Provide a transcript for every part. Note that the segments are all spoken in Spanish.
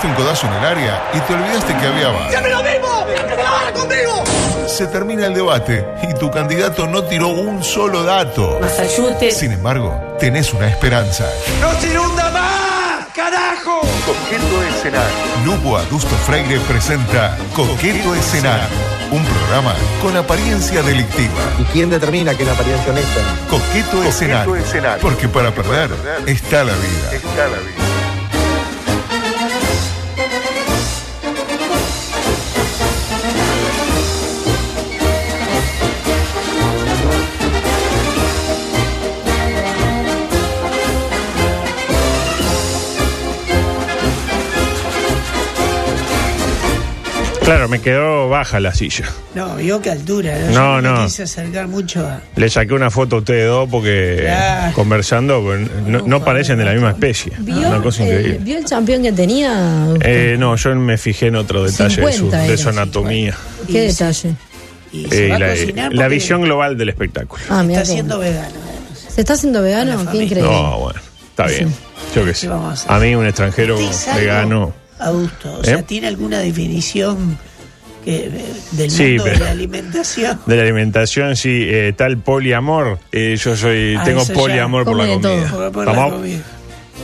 pegaste un codazo en el área y te olvidaste que había VAR. ¡Siempre lo mismo! ¡Que la van conmigo! Se termina el debate y tu candidato no tiró un solo dato. Masayute. Sin embargo, tenés una esperanza. ¡No se inunda más! ¡Carajo! Coqueto Escenario. Lugo Adusto Freire presenta Coqueto Escenario. Un programa con apariencia delictiva. ¿Y quién determina que es la apariencia honesta? Coqueto, escenario. Porque para perder está la vida. Está la vida. Claro, me quedó baja la silla. No, vio qué altura. No, Yo no. Me quise acercar mucho a. Le saqué una foto a ustedes dos porque Claro. conversando pues, no, no parecen de la misma especie. ¿Vio, Una cosa eh, increíble. ¿Vio el campeón que tenía? Eh, no, yo me fijé en otro detalle de su, 50 de su anatomía ¿Qué Y se- detalle? Y Eh, se la, la visión global del espectáculo. Ah, mira. Está siendo vegano. además. ¿Se está haciendo vegano? Qué increíble. No, bueno, está bien. Yo qué sé. ¿Qué vamos a? A mí un extranjero ¿Usted es algo vegano. Adulto. O sea, ¿Eh? ¿tiene alguna definición que, eh, del Sí, mundo de la alimentación? De la alimentación, sí, eh, tal poliamor. eh, yo soy, Ah, tengo poliamor por la Come de todo. comida. Por- comida.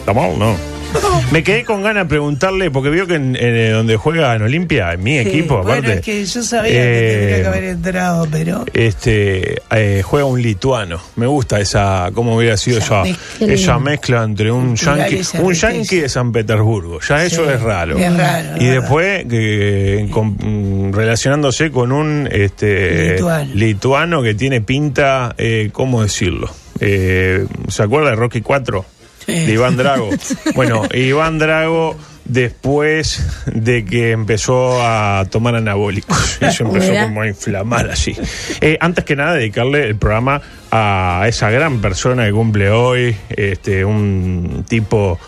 ¿Está mal? No. Me quedé con ganas de preguntarle, porque vio que en, en, eh, donde juega en Olimpia, en mi Sí, equipo, bueno, aparte. es que yo sabía eh, que tendría que haber entrado, pero. Este eh, juega un lituano. Me gusta esa, cómo hubiera sido Esa esa, mezcla. esa mezcla entre un yankee, un yankee de San Petersburgo. Ya eso es raro. es raro, y es después que con- mm, relacionándose con un este Lituano. lituano que tiene pinta, eh, ¿cómo decirlo? Eh, ¿Se acuerda de Rocky 4? De Iván Drago. Bueno, Iván Drago después de que empezó a tomar anabólicos. Eso empezó Mira. como a inflamar así. Eh, antes que nada, dedicarle el programa a esa gran persona que cumple hoy, este, un tipo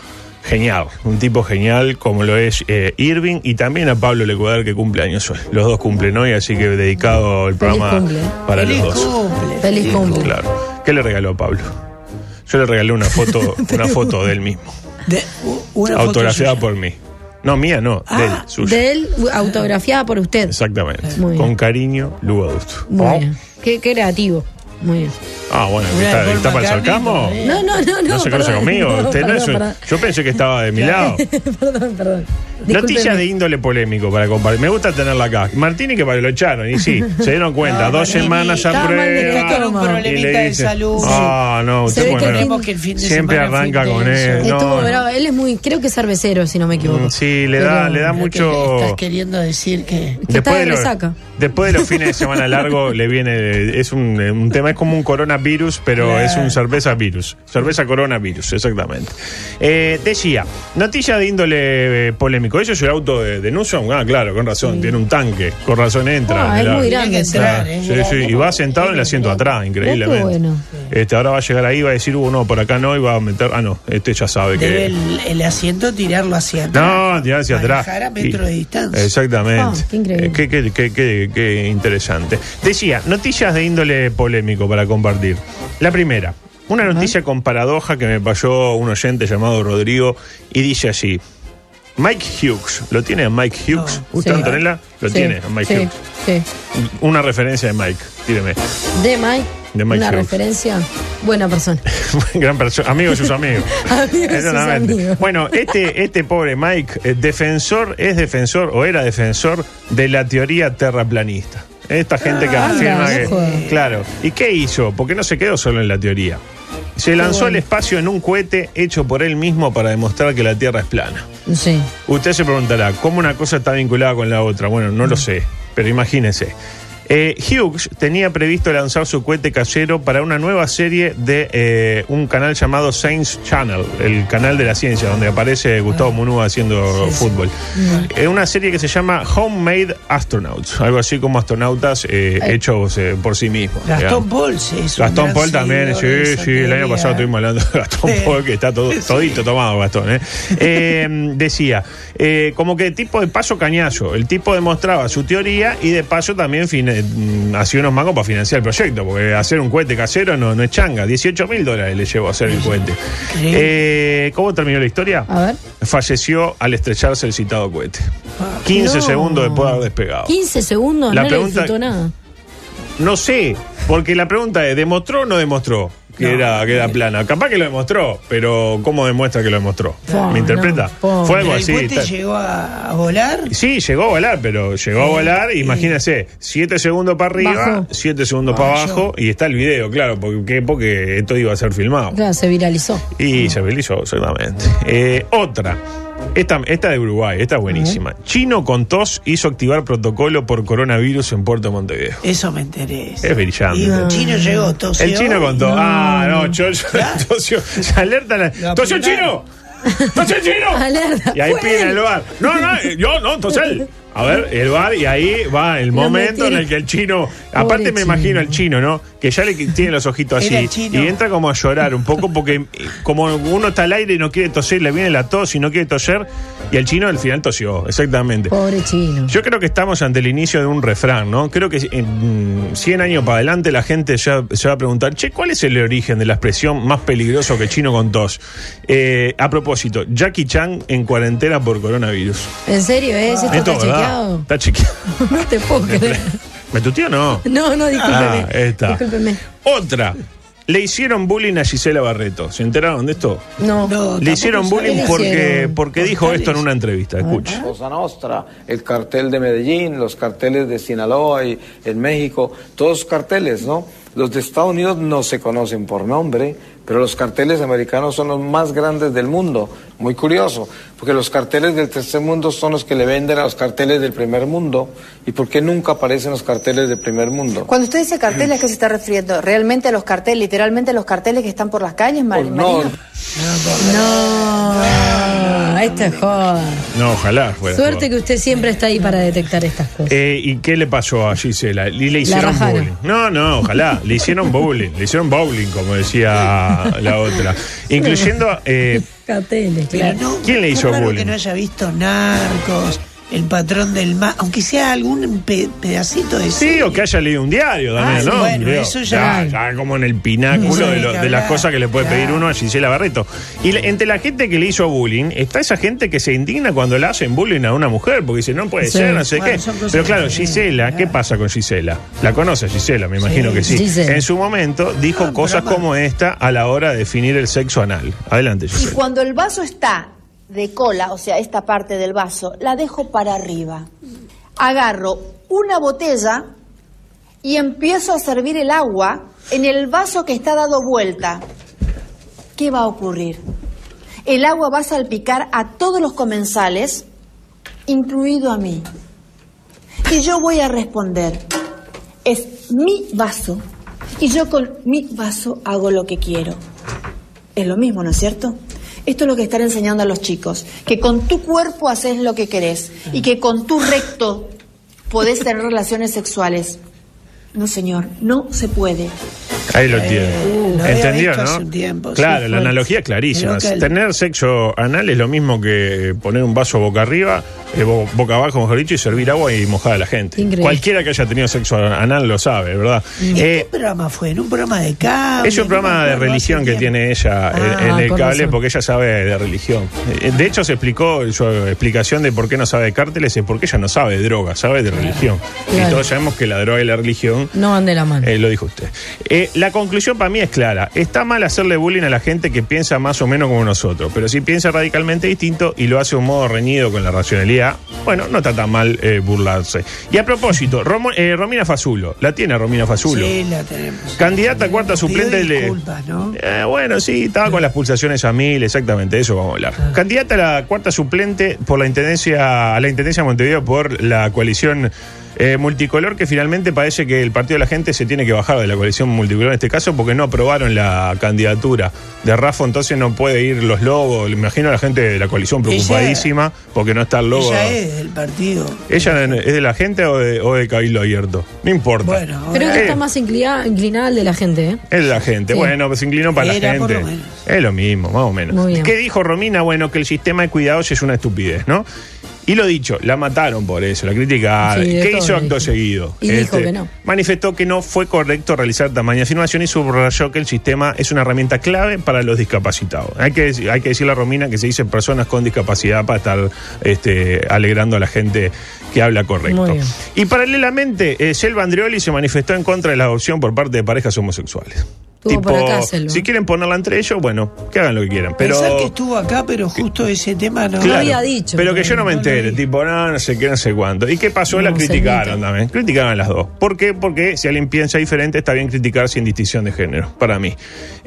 genial, un tipo genial como lo es eh, Irving y también a Pablo Lecuadar que cumple años hoy. Los dos cumplen hoy, así que dedicado el programa para Feliz los dos. cumple. Feliz cumple. Claro. ¿Qué le regaló Pablo? Yo le regalé una foto, una foto de él mismo, De- una autografiada por mí. No, mía no, de él, Ah, suya. De él, autografiada por usted. Exactamente. Muy bien. Con cariño, Lugo Adusto. Muy bien. Qué creativo. Muy bien. Ah, bueno, ¿está, para el sarcasmo? No, no, no, no. ¿No se conoce perdón. conmigo? No, Usted no es perdón, un- perdón. Yo pensé que estaba de mi lado. perdón, perdón. Noticias Discúlpeme. de índole polémico para compartir. Me gusta tenerla acá. Martini que para lo echaron, y sí, se dieron cuenta. No, dos Martini semanas a está mal de prueba. Con un Y le problemita de dice, salud. Ah, no, Se usted ve que bueno, Esperemos que el fin de siempre semana arranca con intenso. él. Estuvo No, bravo. Él es muy, creo que es cervecero, si no me equivoco. Mm, sí, le da- Pero- le da Creo que mucho- Estás queriendo decir que. Que está de resaca. Después de los fines de semana largo le viene es un, un tema es como un coronavirus pero es un cerveza virus cerveza coronavirus exactamente Eh, decía noticia de índole eh, polémico eso es el auto de, de Newsom ah claro con razón tiene un tanque con razón entra Ah, es muy grande. Entrar, es sí, sí, y va sentado en el asiento atrás, increíblemente. Bueno. Este, ahora va a llegar ahí, va a decir, uh, no, por acá no, y va a meter, ah, no, este ya sabe Debe que... el, el asiento tirarlo hacia atrás. No, tirar hacia atrás. A metro de distancia. Exactamente. Ah, qué increíble. Eh, qué, qué- qué- qué- qué interesante. Decía, noticias de índole polémico para compartir. La primera, una noticia con paradoja que me pasó un oyente llamado Rodrigo y dice así. Mike Hughes, ¿lo tiene a Mike Hughes? No. ¿Usted, Sí. Antonella? Lo Sí, tiene a Mike sí, Hughes. Sí. Una referencia de Mike, tíreme. De Mike. De Mike una Hughes. referencia. Buena persona. Gran persona, amigo de sus amigos. Amigo de sus amigos. Bueno, este, este pobre Mike, eh, defensor, es defensor o era defensor de la teoría terraplanista. Esta gente que Ah, afirma que. Claro. ¿Y qué hizo? Porque no se quedó solo en la teoría. Se lanzó al bueno. espacio en un cohete hecho por él mismo para demostrar que la Tierra es plana. Sí. Usted se preguntará, ¿cómo una cosa está vinculada con la otra? Bueno, no lo sé, pero imagínese. Eh, Hughes tenía previsto lanzar su cohete casero para una nueva serie de eh, un canal llamado Science Channel, el canal de la ciencia, donde aparece Gustavo Munúa haciendo Sí, sí. fútbol. Es una serie que se llama Homemade Astronauts, algo así como astronautas eh, hechos eh, por sí mismos. Gastón digamos. Paul, sí, Gastón Paul también, sí, sí, el año pasado estuvimos hablando de Gastón. Paul, que está todo, todito tomado Gastón, ¿eh? Eh, decía, eh, como que tipo de paso cañazo, el tipo demostraba su teoría y de paso también fin- eh, mm, hacía unos mangos para financiar el proyecto, porque hacer un cohete casero no, no es changa. 18 mil dólares le llevó a hacer el cohete. Eh, ¿Cómo terminó la historia? A ver. Falleció al estrellarse el citado cohete. 15 No. segundos después de haber despegado. 15 segundos, La no pregunta- le nada. No sé, porque la pregunta es, ¿demostró o no demostró que, No. era, que era plana? Capaz que lo demostró, pero ¿cómo demuestra que lo demostró? Fua, ¿Me interpreta? no. Fue algo así. está- llegó a, volar. Sí, llegó a volar, pero llegó a volar, imagínese, 7 segundos para arriba, Bajó. 7 segundos para abajo, y está el video, claro, porque, porque esto iba a ser filmado. Claro, se viralizó. Y se realizó, seguramente. Eh, otra. Esta, esta de Uruguay, esta es buenísima. Chino con tos hizo activar protocolo por coronavirus en Puerto Montevideo. Eso me interesa. Es brillante. Y el chino llegó, tosió. El chino con tos. Ah, no, yo, yo- tosió. Se alerta la. Lo ¡Tosió el apuntaron. chino! ¡Tosió el chino! Alerta. Y ahí él. el bar. No, no, eh, yo no, él. A ver, el bar, y ahí va el momento en el que el chino. Aparte, me imagino el chino, ¿no? Que ya le tiene los ojitos Era así. chino. Y entra como a llorar un poco porque, eh, como uno está al aire y no quiere toser, le viene la tos y no quiere toser. Y el chino al final tosió, exactamente. Pobre chino. Yo creo que estamos ante el inicio de un refrán, ¿no? Creo que en 100 años para adelante la gente ya se va a preguntar, che, ¿cuál es el origen de la expresión más peligroso que chino con tos? Eh, a propósito, Jackie Chan en cuarentena por coronavirus. ¿En serio es? ¿Esto Esto, está ¿verdad? chequeado? Está chequeado. No te puedo creer. ¿Me tuteó o no? No, no, discúlpeme. Ah, está. Discúlpeme. Otra. Le hicieron bullying a Gisela Barreto. ¿Se enteraron de esto? No. No, Le hicieron bullying ¿Qué le porque, hicieron? porque dijo esto en una entrevista. Escucha. Cosa Nostra, el cartel de Medellín, los carteles de Sinaloa y en México, todos carteles, ¿no? Los de Estados Unidos no se conocen por nombre, pero los carteles americanos son los más grandes del mundo. Muy curioso, porque los carteles del tercer mundo son los que le venden a los carteles del primer mundo. ¿Y por qué nunca aparecen los carteles del primer mundo? Cuando usted dice carteles, ¿a qué se está refiriendo? ¿Realmente a los carteles, literalmente a los carteles que están por las calles, Mar- Pues no, Marino? No. Esto es joda. No, ojalá fuera. Suerte joda. que usted siempre está ahí para detectar estas cosas. Eh, ¿Y qué le pasó a Gisela? Y le hicieron bullying. No, no, ojalá. Le hicieron bowling. Le hicieron bowling, como decía la otra. Incluyendo. eh, Carteles, Pero claro. no, ¿Quién le hizo raro bullying? que no haya visto narcos, el patrón del mar, aunque sea algún pe- pedacito de sí, serie. o que haya leído un diario también, Ah, ¿no? bueno, eso ya- ya como en el pináculo de, lo- de las cosas que le puede pedir uno a Gisela Barreto. Y le- entre la gente que le hizo bullying, está esa gente que se indigna cuando le hacen bullying a una mujer, porque dice, no puede Sí. ser, no sé Bueno, qué. Pero claro, Gisela, ¿qué claro. pasa con Gisela? La conoce Gisela, me imagino Sí. que sí. Gisela. En su momento dijo Ah, cosas broma. como esta a la hora de definir el sexo anal. Adelante, Y Gisela. cuando el vaso está de cola, o sea, esta parte del vaso, la dejo para arriba. Agarro una botella y empiezo a servir el agua en el vaso que está dado vuelta. ¿Qué va a ocurrir? El agua va a salpicar a todos los comensales, incluido a mí. Y yo voy a responder, es mi vaso y yo con mi vaso hago lo que quiero. Es lo mismo, ¿no es cierto? Esto es lo que están enseñando a los chicos, que con tu cuerpo haces lo que querés y que con tu recto podés tener relaciones sexuales. No, señor, no se puede. Ahí lo tiene. Uh, lo había ¿Entendió, no? tiempo, claro, sí, la analogía es clarísima. Tener sexo anal es lo mismo que poner un vaso boca arriba, eh, bo- boca abajo, mejor dicho, y servir agua y mojar a la gente. Increíble. Cualquiera que haya tenido sexo anal lo sabe, ¿verdad? ¿En Eh, qué programa fue? ¿En un programa de cable? es un programa de religión que tiene ella en- Ah, en, el cable porque ella sabe de religión. Eh, De hecho, se explicó su explicación de por qué no sabe de cárteles es porque ella no sabe de droga, sabe de religión. Y todos sabemos que la droga y la religión No van de la mano. eh, lo dijo usted. La conclusión para mí es clara. Está mal hacerle bullying a la gente que piensa más o menos como nosotros, pero si piensa radicalmente distinto y lo hace de un modo reñido con la racionalidad, bueno, no está tan mal eh, burlarse. Y a propósito, Romo- eh, Romina Fazulo, la tiene Romina Fazulo. Sí, la tenemos. Candidata a cuarta suplente de... ¿no? Eh, bueno, sí, estaba con las pulsaciones a mil, exactamente, eso vamos a hablar. Ah. Candidata a la cuarta suplente por la intendencia, a la intendencia de Montevideo por la coalición eh, multicolor, que finalmente parece que el Partido de la Gente se tiene que bajar de la coalición multicolor en este caso porque no aprobaron la candidatura de Rafa, entonces no puede ir los logos. Imagino a la gente de la coalición Ella- preocupadísima porque no está el logo. Ella es del partido. ¿Ella es de la gente o de, o de Cabildo Abierto? No importa. Bueno, Creo que Eh. está más inclinada, inclinada al de la gente, ¿eh? Es de la gente. Sí. Bueno, pues se inclinó para Era, la por gente. lo menos. Es lo mismo, más o menos. ¿Qué dijo Romina? Bueno, que el sistema de cuidados es una estupidez, ¿no? Y lo dicho, la mataron por eso, la criticaron. Sí, ¿Qué hizo acto seguido? Y dijo que no. Manifestó que no fue correcto realizar tamaña afirmación y subrayó que el sistema es una herramienta clave para los discapacitados. Hay que, hay que decirle a Romina que se dice personas con discapacidad para estar este, alegrando a la gente que habla correcto. Y paralelamente, eh, Selva Andreoli se manifestó en contra de la adopción por parte de parejas homosexuales. Estuvo por acá, Selva. si quieren ponerla entre ellos, bueno, que hagan lo que quieran. Pero Pensar que estuvo acá, pero justo ese tema no. Claro. había dicho, Pero que yo no me no entere, tipo, no, no sé qué, no sé cuánto. ¿Y qué pasó? la criticaron también. Criticaron a las dos. ¿Por qué? Porque si alguien piensa diferente, está bien criticar sin distinción de género, para mí.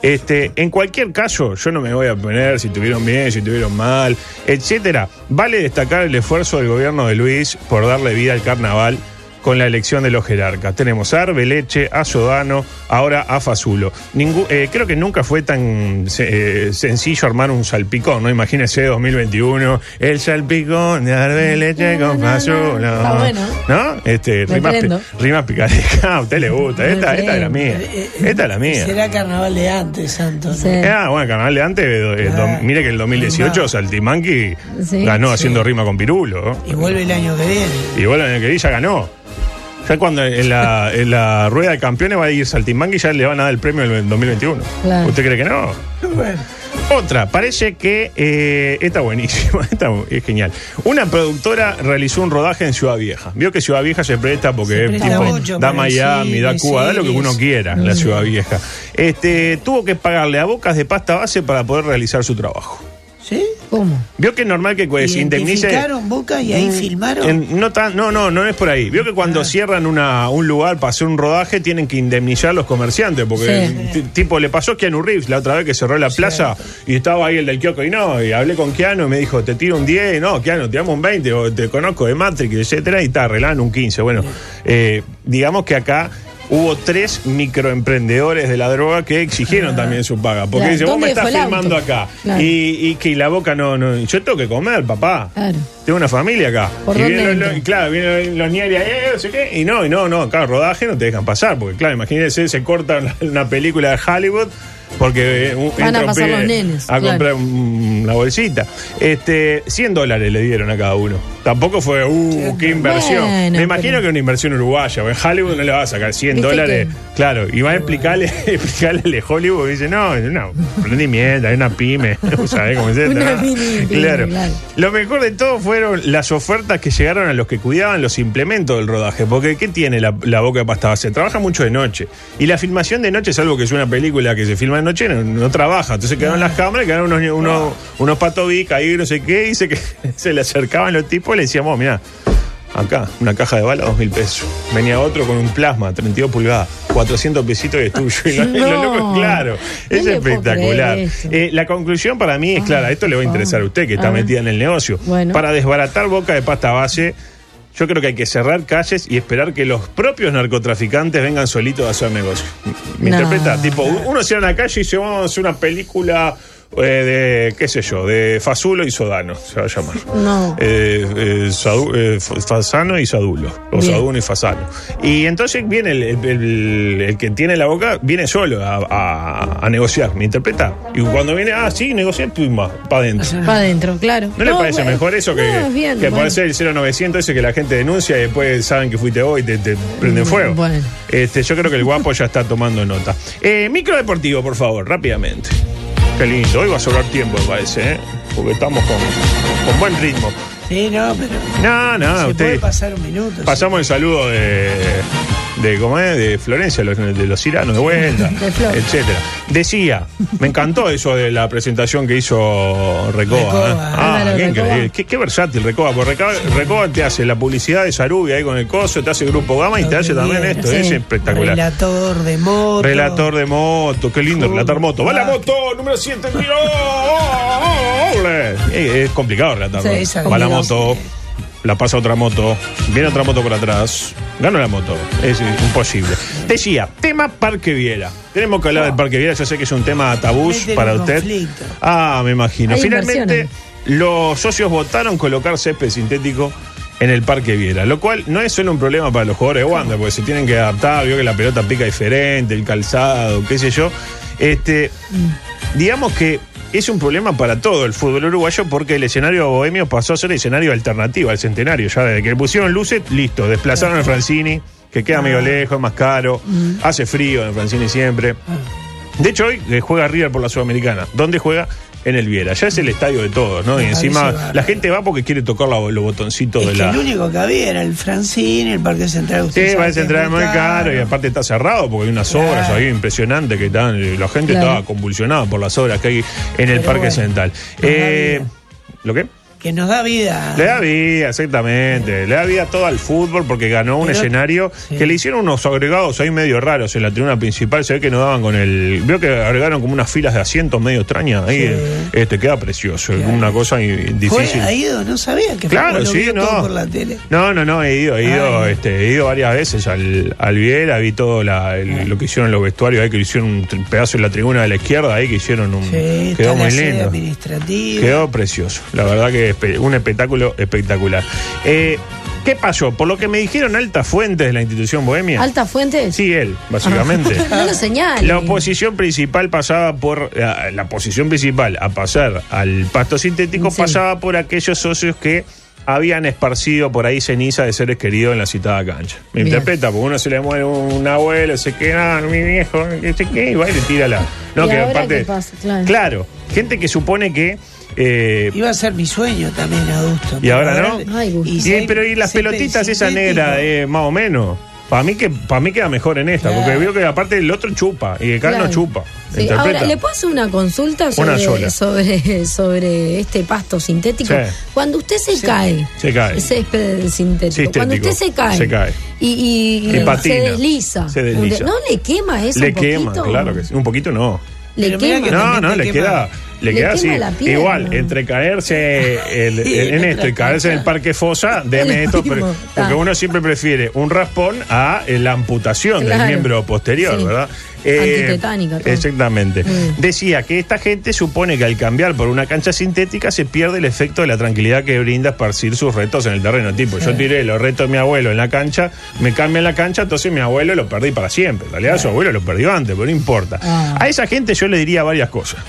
Este, en cualquier caso, yo no me voy a poner si tuvieron bien, si tuvieron mal, etcétera. Vale destacar el esfuerzo del gobierno de Luis por darle vida al carnaval con la elección de los jerarcas. Tenemos a Arbeleche, a Sodano, ahora a Fasulo. Ningú- eh, creo que nunca fue tan eh, sencillo armar un salpicón, ¿no? Imagínese 2021, el salpicón de Arbeleche con Fasulo. Está bueno. ¿No? Este, rimas, rimas a usted le gusta. Esta, esta es la mía. Eh, eh, Esta es la mía. Será carnaval de antes, Santo. ¿no? Sí. Ah, bueno, Canal de antes, eh, Ah. do- mire que el 2018 Saltimanqui Sí. ganó Sí. haciendo rima con Pirulo. ¿no? Y vuelve el año que viene. Y en el que vi ya ganó. Ya cuando en la, en la rueda de campeones va a ir Saltimbanqui y ya le van a dar el premio del 2021. Claro. ¿Usted cree que no? Bueno, Otra, parece que eh, está buenísima, está, es genial. Una productora realizó un rodaje en Ciudad Vieja. Vio que Ciudad Vieja se presta porque Se presta tipo, mucho da Miami, cine, da Cuba, da lo que uno quiera, la Ciudad Vieja. Este, tuvo que pagarle a bocas de pasta base para poder realizar su trabajo. ¿Sí? ¿Cómo? Vio que es normal que se indemnice. Boca y ahí Mm, filmaron. en- no, tan- no, no, no es por ahí. Vio que cuando Ah. cierran una, un lugar para hacer un rodaje tienen que indemnizar a los comerciantes. Porque, Sí. tipo, le pasó a Keanu Reeves la otra vez que cerró la plaza y estaba ahí el del kiosco y no, y hablé con Keanu y me dijo, te tiro un 10, no, Keanu, te damos un 20, o te conozco de Matrix, etcétera, y está arreglando un 15. Bueno, eh, digamos que acá. Hubo tres microemprendedores de la droga que exigieron también su paga. Porque Claro, dice, vos me ¿dónde estás filmando acá. Claro. Y, y que la boca no, no. Yo tengo que comer, papá. Claro. Tengo una familia acá. ¿Por y vienen los, los- claro, vienen los niños ahí, eh, no sé qué. Y no, y no, no, acá rodaje no te dejan pasar. Porque, claro, imagínense, se corta una película de Hollywood porque eh, un, Van a pasar los nenes, a claro. comprar un- una bolsita. Este, 100 dólares le dieron a cada uno. Tampoco fue, uh, qué inversión. Bueno, Me imagino pero- que es una inversión uruguaya. En Hollywood no le va a sacar 100 Viste dólares. que- Claro, y va a explicarle, explicarle de Hollywood. Y dice, no, una emprendimiento, es una pyme. ¿Sabés cómo es esto, Una no? mini claro. claro. Lo mejor de todo fueron las ofertas que llegaron a los que cuidaban los implementos del rodaje. Porque, ¿qué tiene la, la boca de pasta base? Trabaja mucho de noche. Y la filmación de noche, salvo que es una película que se filma noche, no, no trabaja. Entonces quedaron las cámaras, quedaron unos, unos, unos patobic ahí, no sé qué. Dice que se le acercaban los tipos y le decíamos, mira. Acá, una caja de bala, dos mil pesos. Venía otro con un plasma, 32 pulgadas, 400 pesitos y es tuyo. Y lo- y lo No. loco, claro, No es espectacular. Eh, la conclusión para mí es clara, esto le va a interesar a usted que está ver. metida en el negocio. Bueno. Para desbaratar boca de pasta base, yo creo que hay que cerrar calles y esperar que los propios narcotraficantes vengan solitos a hacer negocio. ¿Me No. interpreta? Tipo, uno cierra una calle y dice, vamos a hacer una película eh, de, qué sé yo, de Fasulo y Sodano, se va a llamar. No. Eh, eh, Sadu- eh, Fasano y Sadulo, o Bien. Saduno y Fasano. Y entonces viene el, el- el- el que tiene la boca, viene solo a, a- a negociar, ¿me interpreta? Y cuando viene, ah, sí, negociar, pum, para adentro. Para adentro, claro. ¿No, le parece bueno. mejor eso que, No, bien, que bueno. el 0900 ese que la gente denuncia y después saben que fuiste vos y te, te prenden fuego? Bueno. Este, yo creo que el guapo ya está tomando nota. Eh, micro deportivo, por favor, rápidamente. Qué lindo, hoy va a sobrar tiempo, me parece, ¿eh? porque estamos con, con buen ritmo. Sí, no, pero. No, no, se usted. puede pasar un minuto. Pasamos el saludo de, de ¿cómo es? De Florencia, los- de los iranos de vuelta, De etcétera. Decía, me encantó eso de la presentación que hizo Recoba. Recoba, ¿eh? Ah, qué Recoba. increíble. Qué, qué versátil Recoba, porque Recoba, Recoba te hace la publicidad de Sarubi ahí con el coso, te hace Grupo Gama y te hace también esto, sí. es espectacular. Relator de moto. Relator de moto, qué lindo relatar moto. ¡Va la moto! Número 7, tiro. ¡Ole! Eh, Es complicado relatar. Sí, Va la moto, la pasa otra moto, viene otra moto por atrás, gana la moto. Es imposible. Decía, tema Parque Viera. Tenemos que hablar del Parque Viera, yo sé que es un tema tabú para usted. conflicto. Ah, me imagino. Hay Finalmente, los socios votaron colocar césped sintético en el Parque Viera, lo cual no es solo un problema para los jugadores de Wanda, porque se tienen que adaptar, vio que la pelota pica diferente, el calzado, qué sé yo. Este, digamos que es un problema para todo el fútbol uruguayo porque el escenario bohemio pasó a ser escenario alternativo al centenario. Ya desde que le pusieron luces, listo, desplazaron al Francini, que queda medio lejos, es más caro, hace frío en Francini siempre. De hecho, hoy eh, juega River por la Sudamericana. ¿Dónde juega? En el Viera. Ya es el estadio de todos, ¿no? Y encima la gente va porque quiere tocar la- los botoncitos Es de que la. el único que había era el Francine, el Parque Central. usted Sí, sabe va a que es muy caro y aparte está cerrado porque hay unas Claro. obras ahí impresionantes que están. eh, La gente Claro. estaba convulsionada por las obras que hay en el Parque bueno, Central. Eh. ¿Lo qué? Que nos da vida. Le da vida, exactamente. Le da vida todo al fútbol porque ganó un Pero- escenario sí. que le hicieron unos agregados ahí medio raros en la tribuna principal. Se ve que no daban con el. Veo que agregaron como unas filas de asientos medio extrañas. Ahí Sí. este queda precioso. Claro. Una cosa difícil. ha ido, no sabía que Claro, fue, sí, no. por la tele. No, no, no, he ido, he ido, Ay. este, he ido varias veces al, al vi todo la- el- lo que hicieron en los vestuarios ahí, que hicieron un pedazo en la tribuna de la izquierda ahí, que hicieron un. Sí, quedó muy lindo. Quedó precioso, la verdad que espe- un espectáculo espectacular. Eh, ¿Qué pasó? Por lo que me dijeron altas fuentes de la institución bohemia. ¿Alta fuente? Sí, él, básicamente. No lo señale. La oposición principal pasaba por. La, la posición principal a pasar al pasto sintético Sí. pasaba por aquellos socios que habían esparcido por ahí ceniza de seres queridos en la citada cancha. Me Bien. interpreta, porque uno se le muere un abuelo, se queda, ah, mi viejo, que sé qué, y va y le tira la. No, ¿Y que ahora aparte. qué pasa? Claro. Claro, gente que supone que. Eh, Iba a ser mi sueño también, adulto. ¿Y ahora no? le- Ay, Gusto. y, hay pero y las pelotitas esa negra, eh, más o menos. Para mí que para mí queda mejor en esta, Claro. porque veo que aparte el otro chupa y el no Claro. chupa. Sí, ahora, ¿le puedo hacer una consulta Una sobre, sola. sobre, sobre este pasto sintético? Sí. Cuando usted se cae, Se cae. césped sintético, Sintético. cuando usted se cae, Se cae. y, y- Y y patina. se desliza, Se desliza. ¿no le quema eso le un quema, poquito? claro que sí. Un poquito no. Le quema. que No, no, le quema. queda, le Le queda así. Igual, entre caerse el- Sí, en esto y caerse en el parque fosa, deme Es esto, pero- porque uno siempre prefiere un raspón a eh, la amputación del miembro posterior, Sí. ¿verdad? Todo. Exactamente. Mm. Decía que esta gente supone que al cambiar por una cancha sintética se pierde el efecto de la tranquilidad que brinda esparcir sus retos en el terreno. Tipo, yo tiré los retos de mi abuelo en la cancha, me cambian la cancha, entonces mi abuelo lo perdí para siempre. En realidad su abuelo lo perdió antes, pero no importa. Ah. A esa gente yo le diría varias cosas.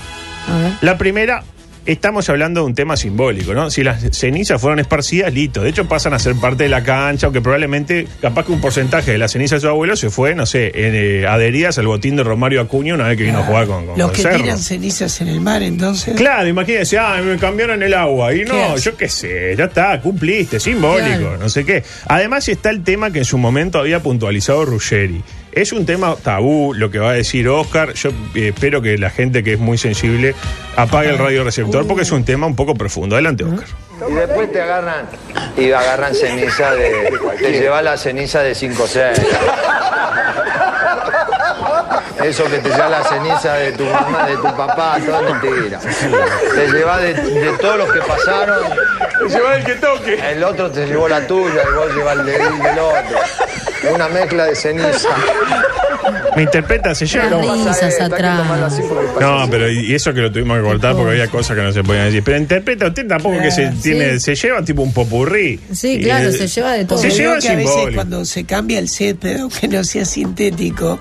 A ver. La primera, estamos hablando de un tema simbólico, ¿no? Si las cenizas fueron esparcidas, listo. De hecho, pasan a ser parte de la cancha, aunque probablemente, capaz que un porcentaje de las cenizas de su abuelo se fue, no sé, en, eh, adheridas al botín de Romario Acuña una vez que vino a jugar con, con Los que Cerro. tiran cenizas en el mar, entonces. Claro, imagínense, ah, me cambiaron el agua. Y no, yo qué sé, ya está, cumpliste, simbólico, Claro. no sé qué. Además está el tema que en su momento había puntualizado Ruggeri. Es un tema tabú lo que va a decir Oscar. Yo eh, espero que la gente que es muy sensible apague el radio receptor porque es un tema un poco profundo. Adelante, Oscar. Y después te agarran y agarran ceniza de. Te lleva la ceniza de 5 o 6. Eso que te lleva la ceniza de tu mamá, de tu papá, todo es mentira. Te lleva de, de todos los que pasaron. Lleva el que toque. El otro te llevó la tuya y vos llevas el de- del otro. Es una mezcla de ceniza. Me interpreta, se lleva. Risas atrás. No, pero y eso que lo tuvimos que cortar porque había cosas que no se podían decir. Pero interpreta usted tampoco que se Sí. tiene, se lleva tipo un popurrí. Sí, claro, se lleva de todo. Se lleva que a veces simbólico. cuando se cambia el césped, aunque no sea sintético,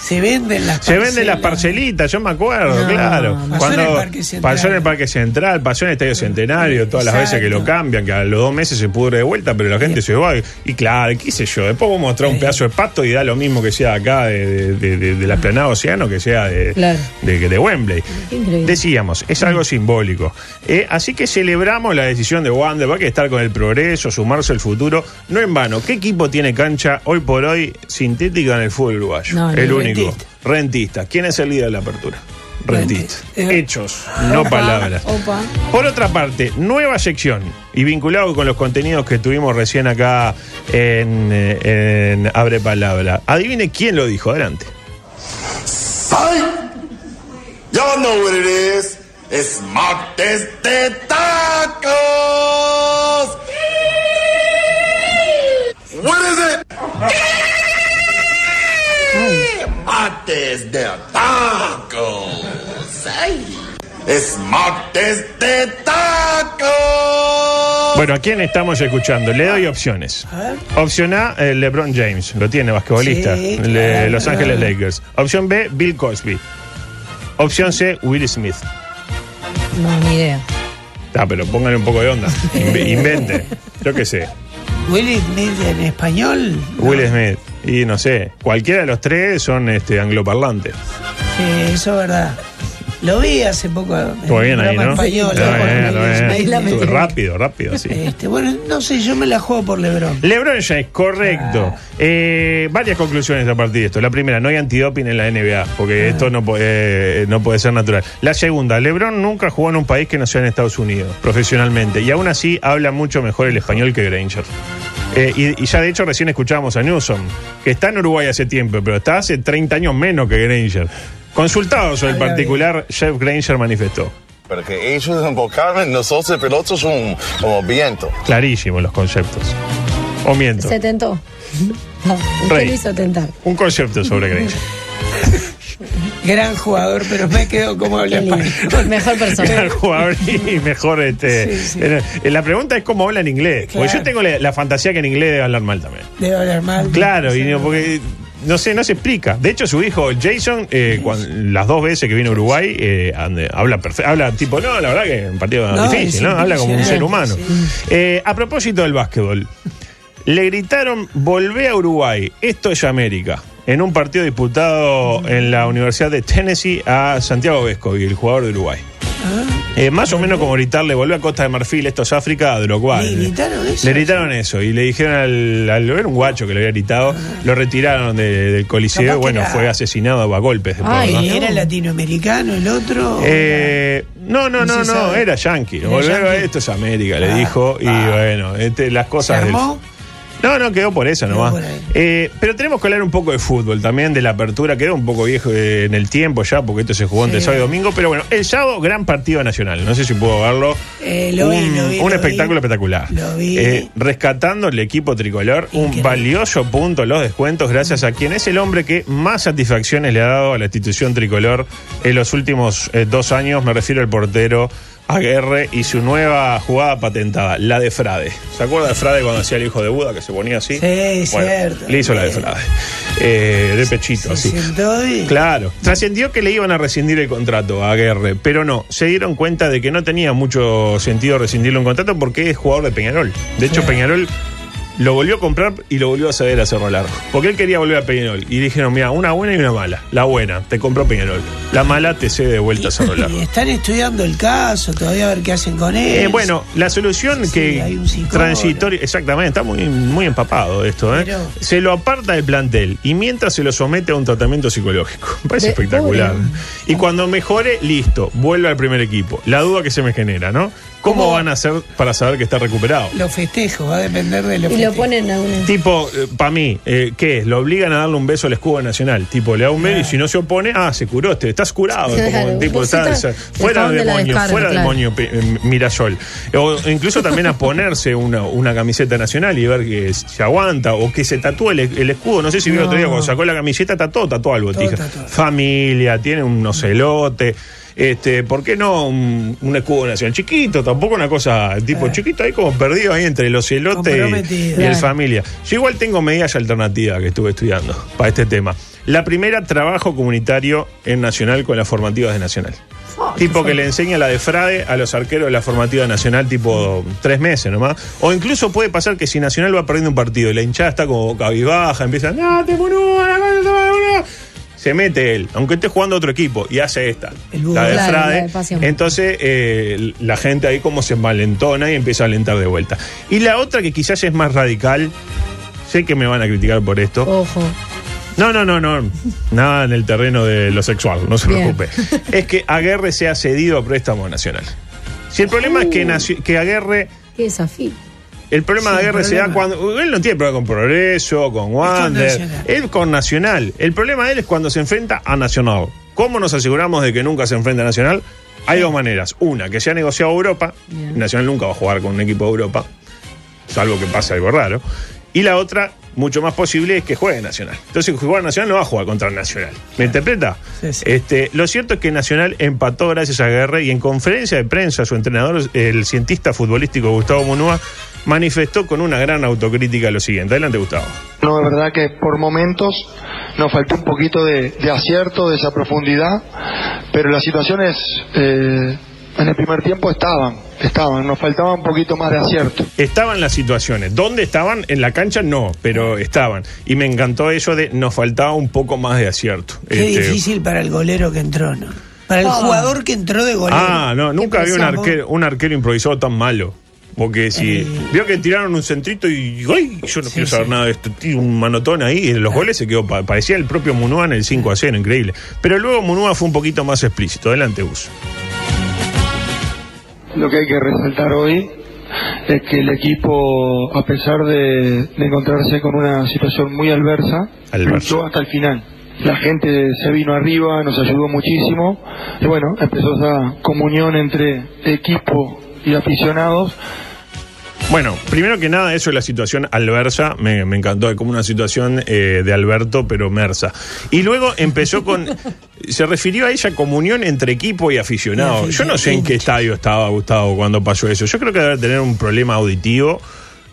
se venden las Mm. Se venden las parcelitas, yo me acuerdo, No, claro. pasó en el Parque Central. pasó en el Parque Central, pasó en el Estadio Centenario, todas las veces que lo cambian, que a los dos meses se pudre de vuelta, pero la gente se va. Y, y claro, qué sé yo, después vos mostrás un pedazo de pasto y da lo mismo que sea acá, de, de, de- la Esplanada Océano, que sea de, Claro. de, de Wembley. Increíble. Decíamos, es algo simbólico. Eh, así que celebramos la decisión de Wander, va a que estar con el progreso, sumarse al futuro. No en vano, ¿qué equipo tiene cancha hoy por hoy sintética en el fútbol uruguayo? No, el único. Rentista. Rentista. ¿Quién es el líder de la apertura? Rentista. Hechos, no Opa, palabras. opa. Por otra parte, nueva sección y vinculado con los contenidos que tuvimos recién acá en, eh, en Abre Palabra. Adivine quién lo dijo. Adelante. Y'all know what it is. It's martes de tacos. What is it? Martes de tacos. Ay. Es martes de tacos. Bueno, ¿a quién estamos escuchando? Le doy opciones. Opción A, eh, LeBron James, lo tiene, basquetbolista, Sí, claro. Los Ángeles Lakers. Opción B, Bill Cosby. Opción C, Will Smith. No, ni idea. Ah, pero pónganle un poco de onda. Inve- Invente. Yo qué sé. Will Smith en español. Will Smith. Y no sé. Cualquiera de los tres son este, angloparlantes. Sí, eso es verdad. Lo vi hace poco. Estuvo bien ahí, ¿no? español, Estuvo. Rápido, rápido, sí. Este, bueno, no sé, yo me la juego por Lebron. LeBron James, correcto. Eh, varias conclusiones a partir de esto. La primera, no hay antidoping en la NBA, porque esto no puede, no puede ser natural. La segunda, LeBron nunca jugó en un país que no sea en Estados Unidos, profesionalmente, y aún así habla mucho mejor el español que Granger. Eh, y, y ya de hecho recién escuchábamos a Newsom, que está en Uruguay hace tiempo, pero está hace 30 años menos que Granger. Consultado sobre el particular, Jeff Granger manifestó. Porque ellos enfocaron, nosotros pilotos son como viento. Clarísimos los conceptos. O miento. Se tentó. No, usted Rey. lo hizo tentar. Un concepto sobre Granger. Gran jugador, pero me quedo como habla español. Mejor persona. Mejor jugador y mejor este. Sí, sí. eh, La pregunta es cómo habla en inglés. Porque Claro. yo tengo la, la fantasía que en inglés debe hablar mal también. Debe hablar mal. Claro, y no, porque no sé, no se explica. De hecho, su hijo Jason, eh, las dos veces que vino a Uruguay, eh, ande- habla perfecto, habla tipo, no, la verdad que es un partido No, difícil, ¿no? Habla como un ser humano. Eh, a propósito del básquetbol, le gritaron, volvé a Uruguay, esto es América. En un partido disputado en la Universidad de Tennessee a Santiago Vescovi, el jugador de Uruguay. Eh, más o menos como gritarle, volvé a Costa de Marfil, esto es África, a Drogba. ¿Le gritaron eso? Le gritaron eso y le dijeron al, al era un guacho que le había gritado, lo retiraron de- del coliseo bueno, era- fue asesinado a golpes después, Ay, ¿no? ¿Y ¿Era latinoamericano el otro? Eh, no, no, No no, se era yankee. Volver a esto es América, le Ah, dijo. Y ah. bueno, este, las ¿Se cosas del. No, no, quedó por eso nomás. Eh, pero tenemos que hablar un poco de fútbol también, de la apertura. Quedó un poco viejo eh, en el tiempo ya, porque esto se jugó entre Sí. sábado y domingo. Pero bueno, el sábado, gran partido nacional. No sé si puedo verlo. Eh, lo vi, un lo vi, un lo espectáculo vi. espectacular. Lo vi. Eh, rescatando el equipo tricolor, un valioso punto los descuentos, gracias a quien es el hombre que más satisfacciones le ha dado a la institución tricolor en los últimos dos años. Me refiero al portero Aguerre y su nueva jugada patentada, la de Frade. ¿Se acuerda de Frade cuando hacía el hijo de Buda que se ponía así? Sí, Bueno, cierto. Le hizo la de. Frade. Eh, de pechito, Se así. Claro, trascendió que le iban a rescindir el contrato a Aguerre, pero no, se dieron cuenta de que no tenía mucho sentido rescindirle un contrato porque es jugador de Peñarol. De hecho. Peñarol lo volvió a comprar y lo volvió a ceder a Cerro Largo. Porque él quería volver a Peñarol. Y dijeron, mira, una buena y una mala. La buena, te compró Peñarol. La mala te cede de vuelta a Cerro Largo. Y están estudiando el caso, todavía a ver qué hacen con él. Eh, bueno, la solución Sí, que hay un psicólogo. transitoria, exactamente, está muy, muy empapado esto, ¿eh? Pero- Se lo aparta del plantel y mientras se lo somete a un tratamiento psicológico. Me parece De- espectacular. pobre. Y cuando mejore, listo, vuelve al primer equipo. La duda que se me genera, ¿no? ¿Cómo, ¿Cómo? van a hacer para saber que está recuperado? Los festejos, va a depender de los Y lo ponen a. Tipo, para mí, eh, ¿qué es? Lo obligan a darle un beso al escudo nacional. Tipo, le da un beso y si no se opone, ah, se curó, te, estás curado. Claro, como un tipo, está- está- fuera la demonio, descarga, fuera claro. demonio eh, Mirasol. O incluso también a ponerse una, una camiseta nacional y ver que se aguanta o que se tatúe el, el escudo. No sé si vio el otro día No. cuando sacó la camiseta, tatuó, tatuó algo, Todo. Familia, tiene un ocelote. Este, ¿por qué no un, un escudo nacional? Chiquito, tampoco una cosa tipo chiquito, ahí como perdido ahí entre el ocelote y, y el Claro. familia. Yo igual tengo medidas alternativas que estuve estudiando para este tema. La primera, trabajo comunitario en Nacional con las formativas de Nacional. tipo que le enseña la de Frade a los arqueros de la formativa nacional, tipo tres meses nomás. O incluso puede pasar que si Nacional va perdiendo un partido y la hinchada está como cabizbaja, empieza, no, te Se mete él, aunque esté jugando otro equipo, y hace esta, la de Claro, Frade. la de pasión. Entonces eh, la gente ahí como se malentona y empieza a alentar de vuelta. Y la otra que quizás es más radical, sé que me van a criticar por esto. Ojo. No, no, no, no. Nada en el terreno de lo sexual, no se Bien. preocupe. Es que Aguerre sea cedido a préstamo nacional. Si el problema es Uh. que, naci- que Aguerre. Qué desafío. El problema Sí, de Aguerre se da cuando. Él no tiene problema con Progreso, con Wander. Él con Nacional. El problema de él es cuando se enfrenta a Nacional. ¿Cómo nos aseguramos de que nunca se enfrenta a Nacional? Hay dos maneras. Una, que se ha negociado Europa. Bien. Nacional nunca va a jugar con un equipo de Europa. Salvo que pase algo raro. Y la otra, mucho más posible, es que juegue Nacional. Entonces, si juega Nacional no va a jugar contra Nacional. ¿Me interpreta? Sí, sí. Este, lo cierto es que Nacional empató gracias a Guerre y en conferencia de prensa su entrenador, el cientista futbolístico Gustavo Munúa, manifestó con una gran autocrítica lo siguiente. Adelante, Gustavo. No, es verdad que por momentos nos faltó un poquito de, de acierto, de esa profundidad, pero la situación es, eh, en el primer tiempo estaban, estaban, nos faltaba un poquito más de acierto. Estaban las situaciones. ¿Dónde estaban? En la cancha no, pero estaban. Y me encantó eso de nos faltaba un poco más de acierto. Qué Este, difícil para el golero que entró, ¿no? Para el Ah. jugador que entró de golero. Ah, no, nunca ¿Qué había un arquero, un arquero improvisado tan malo. Porque si Eh. vio que tiraron un centrito y ¡ay! yo no Sí, quiero saber sí. nada de esto, tiro un manotón ahí y en los goles se quedó, pa- parecía el propio Munúa en el 5 a 0, increíble. Pero luego Munúa fue un poquito más explícito. Adelante, Gus. Lo que hay que resaltar hoy es que el equipo, a pesar de, de encontrarse con una situación muy adversa, Adversa. luchó hasta el final. La gente se vino arriba, nos ayudó muchísimo y bueno, empezó esa comunión entre equipo y aficionados Bueno, primero que nada, eso es la situación alversa. Me, me encantó, es como una situación eh, de Alberto, pero mersa. Y luego empezó con. se refirió a ella comunión entre equipo y aficionado. Yo no sé en qué estadio estaba Gustavo cuando pasó eso. Yo creo que debe tener un problema auditivo.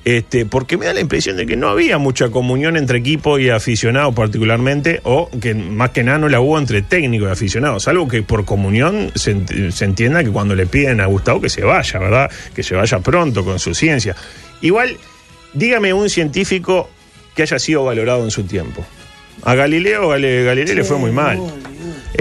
Este, porque me da la impresión de que no había mucha comunión entre equipo y aficionado particularmente, o que más que nada no la hubo entre técnico y aficionado, salvo que por comunión se, ent- se entienda que cuando le piden a Gustavo que se vaya, ¿verdad? Que se vaya pronto con su ciencia. Igual, dígame un científico que haya sido valorado en su tiempo. A Galileo, Galileo le fue muy mal.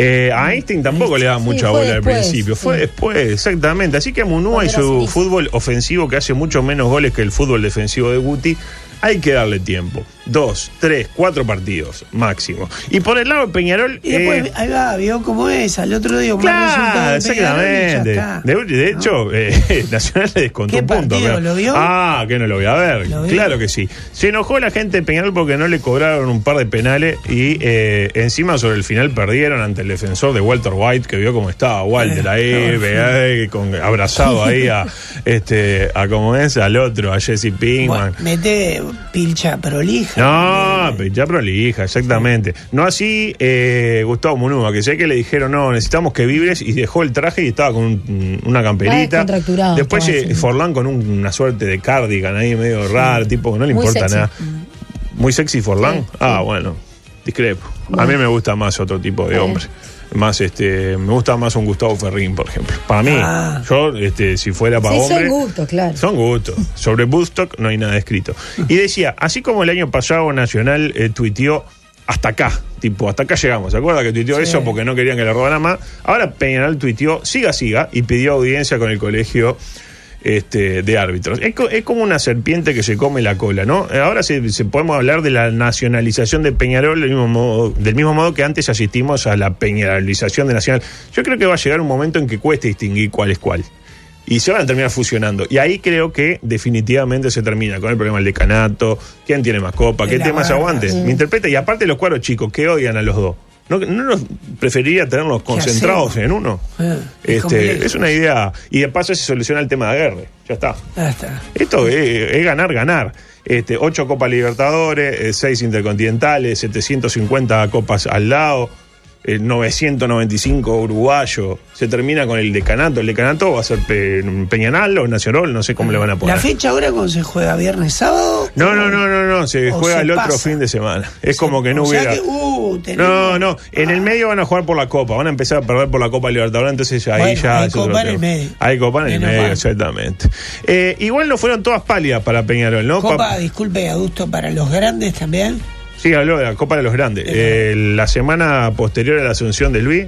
Eh, a Einstein tampoco le daba mucha bola al principio. Fue después, exactamente. Así que a Munúa y su fútbol ofensivo, que hace mucho menos goles que el fútbol defensivo de Guti, hay que darle tiempo. Dos, tres, cuatro partidos máximo. Y por el lado de Peñarol. Y después, eh, ahí va, vio cómo es, al otro día un Claro, exactamente. está. De, de hecho, eh, Nacional le descontó ¿Qué un punto. partido? ¿Lo vio? Ah, que no lo voy a ver. Claro que sí. Se enojó la gente de Peñarol porque no le cobraron un par de penales y eh, encima sobre el final perdieron ante el defensor de Walter White, que vio cómo estaba Walter ahí, no, ve, con, abrazado ahí a, este, a como es, al otro, a Jesse Pinkman. Bueno, mete pilcha prolija. No, ya prolija, exactamente. No así eh, Gustavo Munúa, que sé que le dijeron, no, necesitamos que vibres, y dejó el traje y estaba con un- una camperita. descontracturado, Después estaba eh. Forlán con un- una suerte de cardigan ahí medio raro, tipo que no le Muy importa sexy. nada. Muy sexy Forlán. Sí, ah, bueno, discrepo. A mí me gusta más otro tipo de Está hombre. Más este, me gusta más un Gustavo Ferrín, por ejemplo. Para mí, Ah. yo, este, si fuera para Sí, hombre. son gustos, claro. Son gustos. Sobre Bustock no hay nada escrito. Y decía, así como el año pasado Nacional eh, tuiteó hasta acá, tipo, hasta acá llegamos. ¿Se acuerda que tuiteó Sí. eso porque no querían que le robaran más? Ahora Peñarol tuiteó, siga, siga, y pidió audiencia con el colegio este, de árbitros. Es, co- es como una serpiente que se come la cola, ¿no? Ahora se, se podemos hablar de la nacionalización de Peñarol del mismo, modo, del mismo modo que antes asistimos a la peñarolización de Nacional. Yo creo que va a llegar un momento en que cueste distinguir cuál es cuál. Y se van a terminar fusionando. Y ahí creo que definitivamente se termina con el problema del decanato, quién tiene más copa, qué temas barra, aguante. sí. Me interpreta. Y aparte los cuadros chicos que odian a los dos. ¿No, no preferiría tenerlos concentrados en uno? Es este, es una idea. Y de paso se soluciona el tema de guerra. Ya está. Ya está. Esto es, es ganar, ganar. Este, ocho Copas Libertadores, eh, seis Intercontinentales, 750 copas al lado, eh, 995 uruguayo. Se termina con el decanato. El decanato va a ser Pe- Peñanal o Nacional, no sé cómo le van a poner. ¿La fecha ahora cuando se juega? ¿Viernes, sábado? No, no, no, no, no, se juega se el otro pasa. fin de semana. Es como que no o sea hubiera. que, uh, tenemos- No, no, en el medio van a jugar por la Copa, van a empezar a perder por la Copa Libertadores, entonces ahí Bueno, ya... hay Copa en el medio. Hay Copa en el medio, exactamente. Eh, igual no fueron todas pálidas para Peñarol, ¿no? Copa, Pa- disculpe, adusto, para los grandes también. Sí, habló de la Copa de los Grandes. Eh, la semana posterior a la asunción de Luis,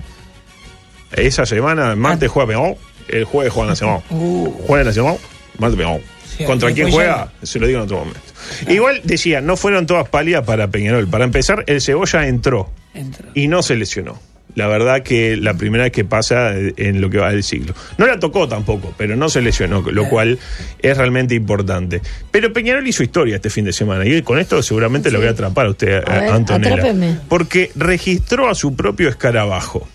esa semana, martes juega Peñarol, el jueves juega Nacional. Uh, Juega Nacional, martes Peñarol. Sí, ¿Contra quién ya juega? Se lo digo en otro momento. Igual decía, no fueron todas pálidas para Peñarol. Para empezar, el Cebolla entró entró. y no se lesionó. La verdad que la primera vez que pasa eh, en lo que va del siglo. No la tocó tampoco, pero no se lesionó, lo cual es realmente importante. Pero Peñarol hizo historia este fin de semana y con esto seguramente lo voy a atrapar a usted, A ver, Antonella. atrápeme. Porque registró a su propio escarabajo,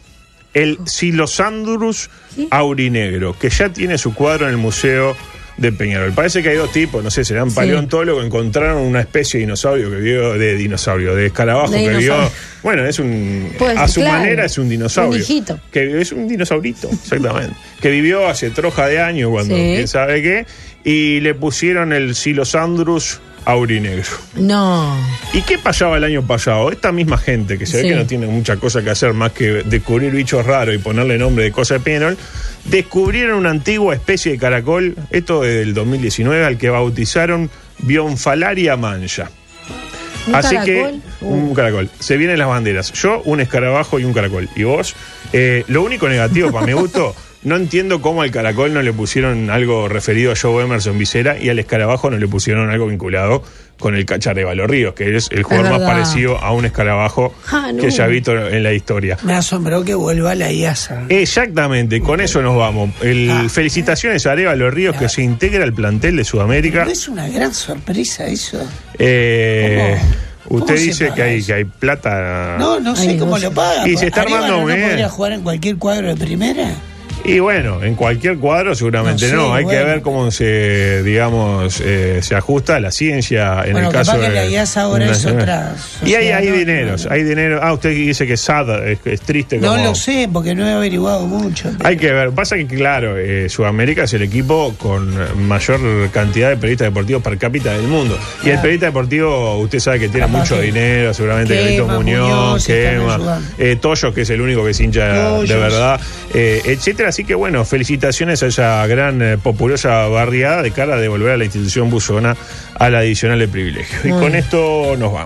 el Silosandrus aurinegro, que ya tiene su cuadro en el Museo de Peñarol. Parece que hay dos tipos, no sé, serán Sí. paleontólogos, encontraron una especie de dinosaurio que vio, de dinosaurio, de escarabajo De que vio. dinosaurio. Bueno, es un. Pues, a su claro, manera es un dinosaurio. un. Que es un dinosaurito, exactamente. que vivió hace troja de años, cuando Sí. quién sabe qué, y le pusieron el Silosandrus aurinegro. No. ¿Y qué pasaba el año pasado? Esta misma gente, que se Sí. ve que no tiene mucha cosa que hacer más que descubrir bichos raros y ponerle nombre de cosa de Penol, descubrieron una antigua especie de caracol, esto es del 2019, al que bautizaron Bionfalaria mancha. ¿Un Así caracol? que, un caracol. Se vienen las banderas. Yo, un escarabajo y un caracol. ¿Y vos? Eh, lo único negativo para mi gusto, no entiendo cómo al caracol no le pusieron algo referido a Joe Emerson Vicera y al escarabajo no le pusieron algo vinculado con el Cachareva Los Ríos, que es el jugador más parecido a un escarabajo Ah, no. que haya visto en la historia. Me asombró que vuelva la IASA. Exactamente, con eso nos vamos. El, Ah. felicitaciones a Areva Los Ríos que se integra al plantel de Sudamérica. ¿No es una gran sorpresa eso? Eh, ¿Cómo? usted ¿Cómo se dice que hay, que hay plata. No, no sé Ay, cómo no lo paga. Y se está armando no bien. podría jugar en cualquier cuadro de primera? Y bueno, en cualquier cuadro seguramente No no. Hay que ver cómo se, digamos, eh, se ajusta a la ciencia en Bueno, el caso capaz que de. la ahora es otra Y hay, hay ¿no? dineros, hay dinero. Ah, usted dice que sad, es, es triste. No como- lo sé, porque no he averiguado mucho. pero- Hay que ver, pasa que claro, eh, Sudamérica es el equipo con mayor cantidad de periodistas deportivos per cápita del mundo. Y el periodista deportivo, usted sabe que tiene Capaz mucho que dinero, seguramente Carlitos Muñoz, Muñoz, Quema, eh, Toyo, que es el único que es hincha de verdad, eh, etcétera. Así que bueno, felicitaciones a esa gran eh, populosa barriada de cara a devolver a la institución buzona a la adicional de privilegio. Y Mm. con esto nos vamos.